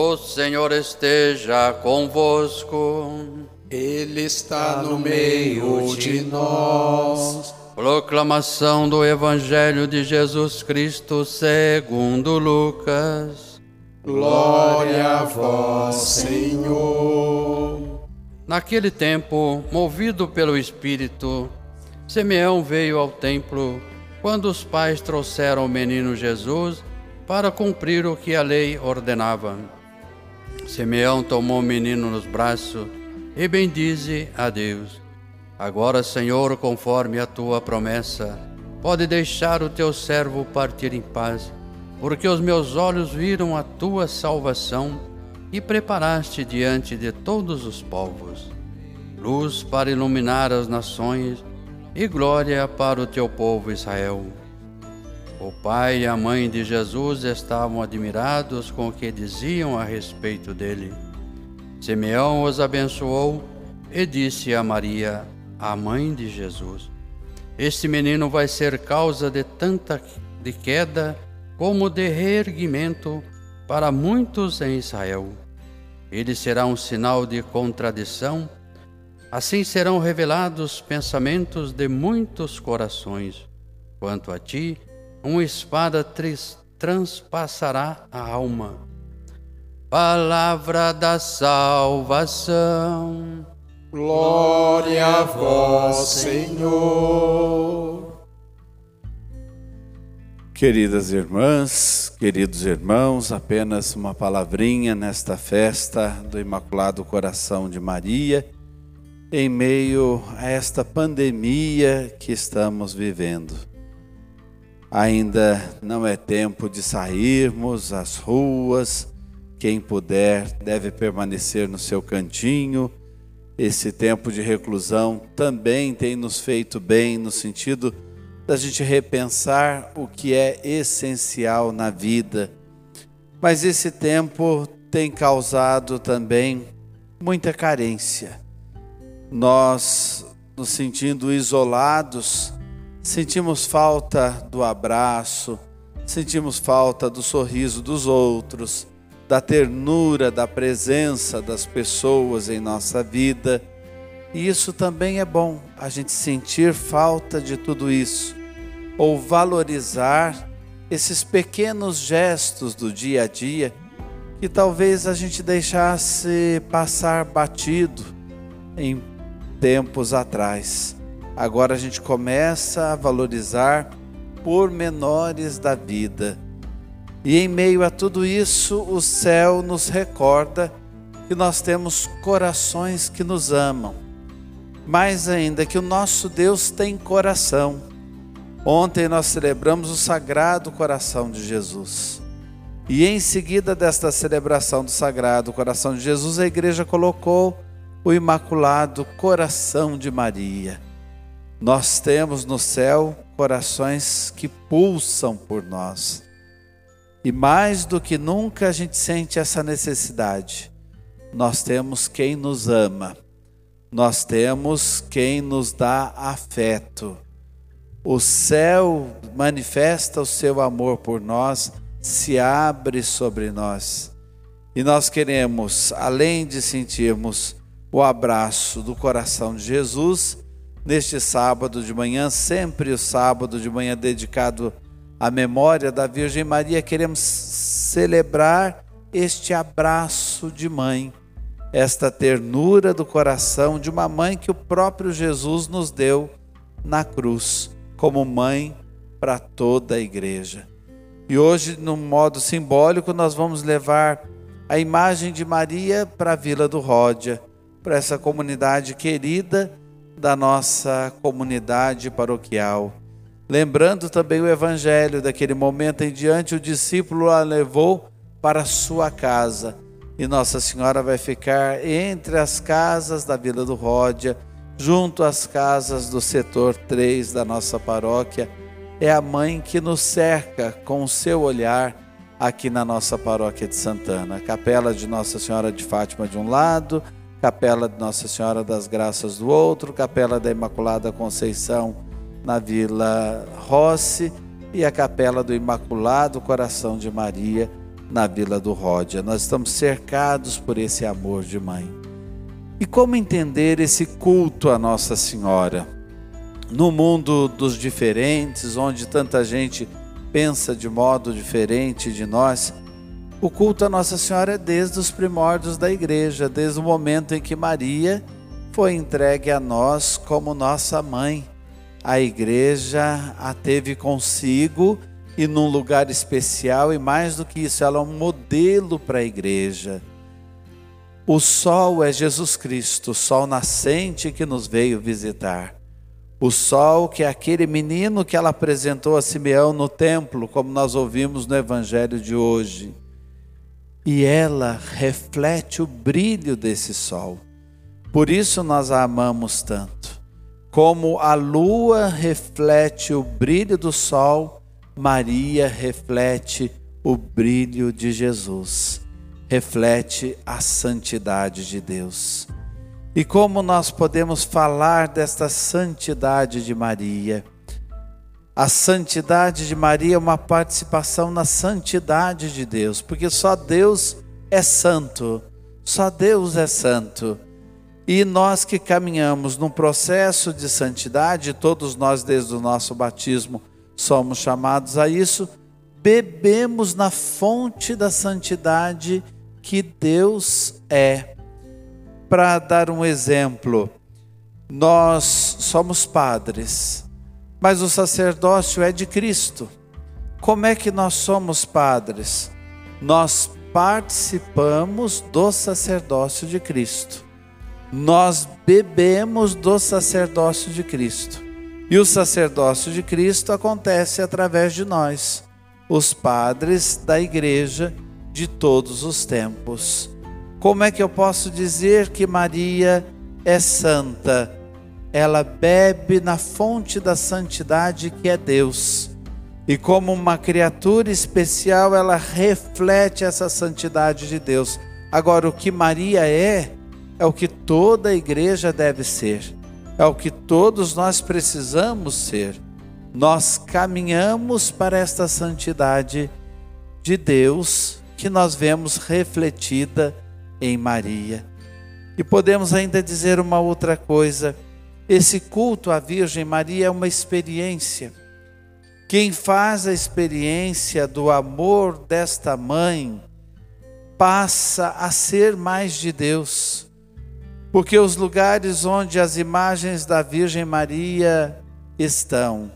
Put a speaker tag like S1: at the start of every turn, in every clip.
S1: O Senhor esteja convosco.
S2: Ele está no meio de nós.
S1: Proclamação do Evangelho de Jesus Cristo segundo Lucas.
S2: Glória a vós, Senhor.
S1: Naquele tempo, movido pelo Espírito, Simeão veio ao templo quando os pais trouxeram o menino Jesus para cumprir o que a lei ordenava. Simeão tomou o menino nos braços e bendize a Deus. Agora, Senhor, conforme a tua promessa, pode deixar o teu servo partir em paz, porque os meus olhos viram a tua salvação e preparaste diante de todos os povos luz para iluminar as nações e glória para o teu povo Israel. O pai e a mãe de Jesus estavam admirados com o que diziam a respeito dele. Simeão os abençoou e disse a Maria, a mãe de Jesus: Este menino vai ser causa de tanta de queda como de reerguimento para muitos em Israel. Ele será um sinal de contradição Assim serão revelados pensamentos de muitos corações. Quanto a ti, uma espada transpassará a alma. Palavra da salvação.
S2: Glória a vós, Senhor.
S3: Queridas irmãs, queridos irmãos, apenas uma palavrinha nesta festa do Imaculado Coração de Maria em meio a esta pandemia que estamos vivendo. Ainda não é tempo de sairmos às ruas. Quem puder deve permanecer no seu cantinho. Esse tempo de reclusão também tem nos feito bem no sentido da gente repensar o que é essencial na vida. Mas esse tempo tem causado também muita carência nós nos sentindo isolados, sentimos falta do abraço, sentimos falta do sorriso dos outros, da ternura, da presença das pessoas em nossa vida. E isso também é bom, a gente sentir falta de tudo isso, ou valorizar esses pequenos gestos do dia a dia que talvez a gente deixasse passar batido em tempos atrás. Agora a gente começa a valorizar pormenores da vida. E em meio a tudo isso, o céu nos recorda que nós temos corações que nos amam. Mais ainda, que o nosso Deus tem coração. Ontem nós celebramos o Sagrado Coração de Jesus. E em seguida desta celebração do Sagrado Coração de Jesus, a igreja colocou o Imaculado Coração de Maria. Nós temos no céu corações que pulsam por nós. E mais do que nunca a gente sente essa necessidade. Nós temos quem nos ama, nós temos quem nos dá afeto. O céu manifesta o seu amor por nós, se abre sobre nós. E nós queremos, além de sentirmos o abraço do coração de Jesus neste sábado de manhã, sempre o sábado de manhã dedicado à memória da Virgem Maria, queremos celebrar este abraço de mãe, esta ternura do coração de uma mãe que o próprio Jesus nos deu na cruz, como mãe para toda a igreja. E hoje, num modo simbólico, nós vamos levar a imagem de Maria para a Vila do Ródia para essa comunidade querida da nossa comunidade paroquial. Lembrando também o evangelho daquele momento em diante, o discípulo a levou para sua casa e Nossa Senhora vai ficar entre as casas da Vila do Ródia, junto às casas do setor 3 da nossa paróquia. É a mãe que nos cerca com o seu olhar aqui na nossa paróquia de Santana. A capela de Nossa Senhora de Fátima de um lado, Capela de Nossa Senhora das Graças do outro, Capela da Imaculada Conceição na Vila Rossi e a Capela do Imaculado Coração de Maria na Vila do Ródia. Nós estamos cercados por esse amor de mãe. E como entender esse culto a Nossa Senhora? No mundo dos diferentes, onde tanta gente pensa de modo diferente de nós, o culto a Nossa Senhora é desde os primórdios da igreja, desde o momento em que Maria foi entregue a nós como nossa mãe. A igreja a teve consigo e num lugar especial, e mais do que isso, ela é um modelo para a igreja. O sol é Jesus Cristo, o sol nascente que nos veio visitar. O sol que é aquele menino que ela apresentou a Simeão no templo, como nós ouvimos no evangelho de hoje. E ela reflete o brilho desse sol. Por isso nós a amamos tanto. Como a lua reflete o brilho do sol, Maria reflete o brilho de Jesus, reflete a santidade de Deus. E como nós podemos falar desta santidade de Maria? A santidade de Maria é uma participação na santidade de Deus, porque só Deus é santo, só Deus é santo. E nós que caminhamos num processo de santidade, todos nós desde o nosso batismo somos chamados a isso, bebemos na fonte da santidade que Deus é. Para dar um exemplo, nós somos padres, mas o sacerdócio é de Cristo. Como é que nós somos padres? Nós participamos do sacerdócio de Cristo. Nós bebemos do sacerdócio de Cristo. E o sacerdócio de Cristo acontece através de nós, os padres da igreja de todos os tempos. Como é que eu posso dizer que Maria é santa? Ela bebe na fonte da santidade que é Deus. E como uma criatura especial, ela reflete essa santidade de Deus. Agora, o que Maria é, é o que toda a igreja deve ser é o que todos nós precisamos ser. Nós caminhamos para esta santidade de Deus que nós vemos refletida em Maria. E podemos ainda dizer uma outra coisa: esse culto à Virgem Maria é uma experiência. Quem faz a experiência do amor desta mãe passa a ser mais de Deus porque os lugares onde as imagens da Virgem Maria estão,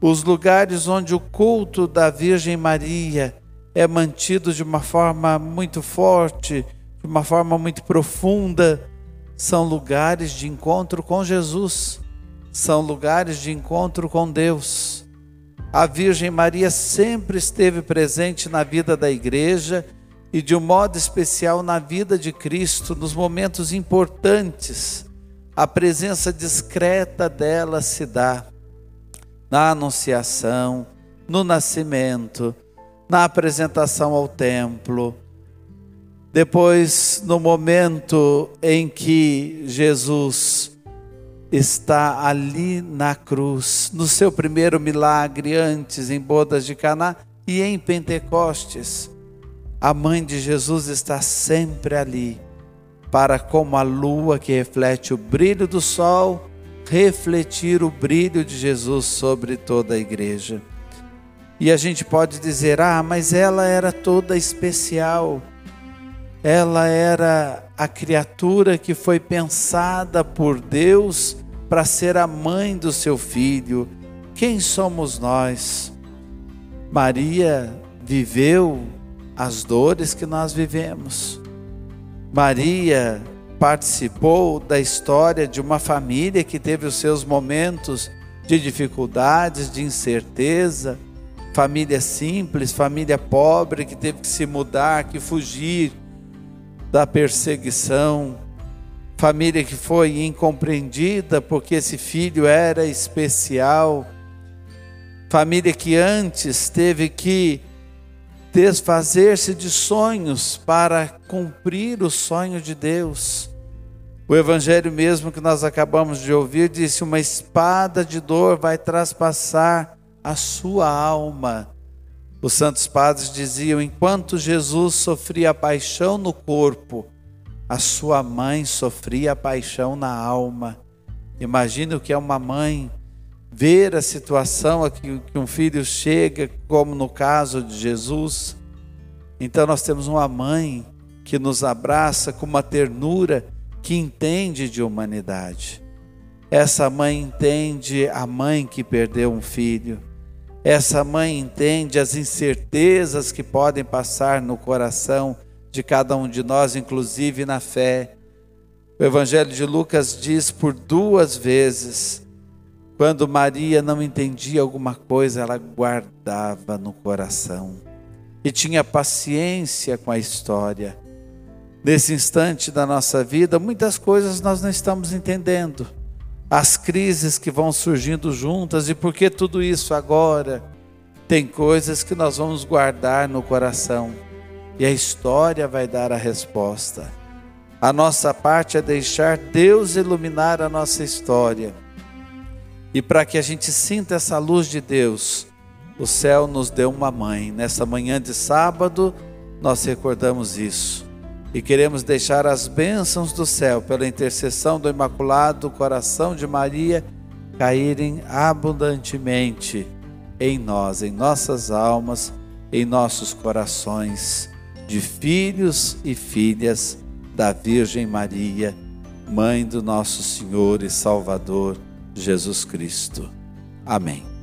S3: os lugares onde o culto da Virgem Maria é mantido de uma forma muito forte, de uma forma muito profunda, são lugares de encontro com Jesus, são lugares de encontro com Deus. A Virgem Maria sempre esteve presente na vida da igreja e de um modo especial na vida de Cristo, nos momentos importantes, a presença discreta dela se dá na anunciação, no nascimento, na apresentação ao templo. Depois, no momento em que Jesus está ali na cruz, no seu primeiro milagre antes em bodas de Caná e em Pentecostes, a mãe de Jesus está sempre ali, para, como a lua que reflete o brilho do sol, refletir o brilho de Jesus sobre toda a igreja. E a gente pode dizer: ah, mas ela era toda especial, ela era a criatura que foi pensada por Deus para ser a mãe do seu filho. Quem somos nós? Maria viveu as dores que nós vivemos. Maria participou da história de uma família que teve os seus momentos de dificuldades, de incerteza, família simples, família pobre que teve que se mudar, que fugir da perseguição, família que foi incompreendida porque esse filho era especial, família que antes teve que desfazer-se de sonhos para cumprir o sonho de Deus. O evangelho mesmo que nós acabamos de ouvir disse: Uma espada de dor vai traspassar a sua alma. Os santos padres diziam: enquanto Jesus sofria a paixão no corpo, a sua mãe sofria a paixão na alma. Imagine o que é uma mãe ver a situação a que, que um filho chega, como no caso de Jesus. Então nós temos uma mãe que nos abraça com uma ternura que entende de humanidade. Essa mãe entende a mãe que perdeu um filho. Essa mãe entende as incertezas que podem passar no coração de cada um de nós, inclusive na fé. O Evangelho de Lucas diz por duas vezes: quando Maria não entendia alguma coisa, ela guardava no coração e tinha paciência com a história. Nesse instante da nossa vida, muitas coisas nós não estamos entendendo. As crises que vão surgindo juntas, e por que tudo isso agora? Tem coisas que nós vamos guardar no coração e a história vai dar a resposta. A nossa parte é deixar Deus iluminar a nossa história. E para que a gente sinta essa luz de Deus, o céu nos deu uma mãe. Nessa manhã de sábado, nós recordamos isso. E queremos deixar as bênçãos do céu, pela intercessão do Imaculado Coração de Maria, caírem abundantemente em nós, em nossas almas, em nossos corações de filhos e filhas da Virgem Maria, mãe do nosso Senhor e Salvador Jesus Cristo. Amém.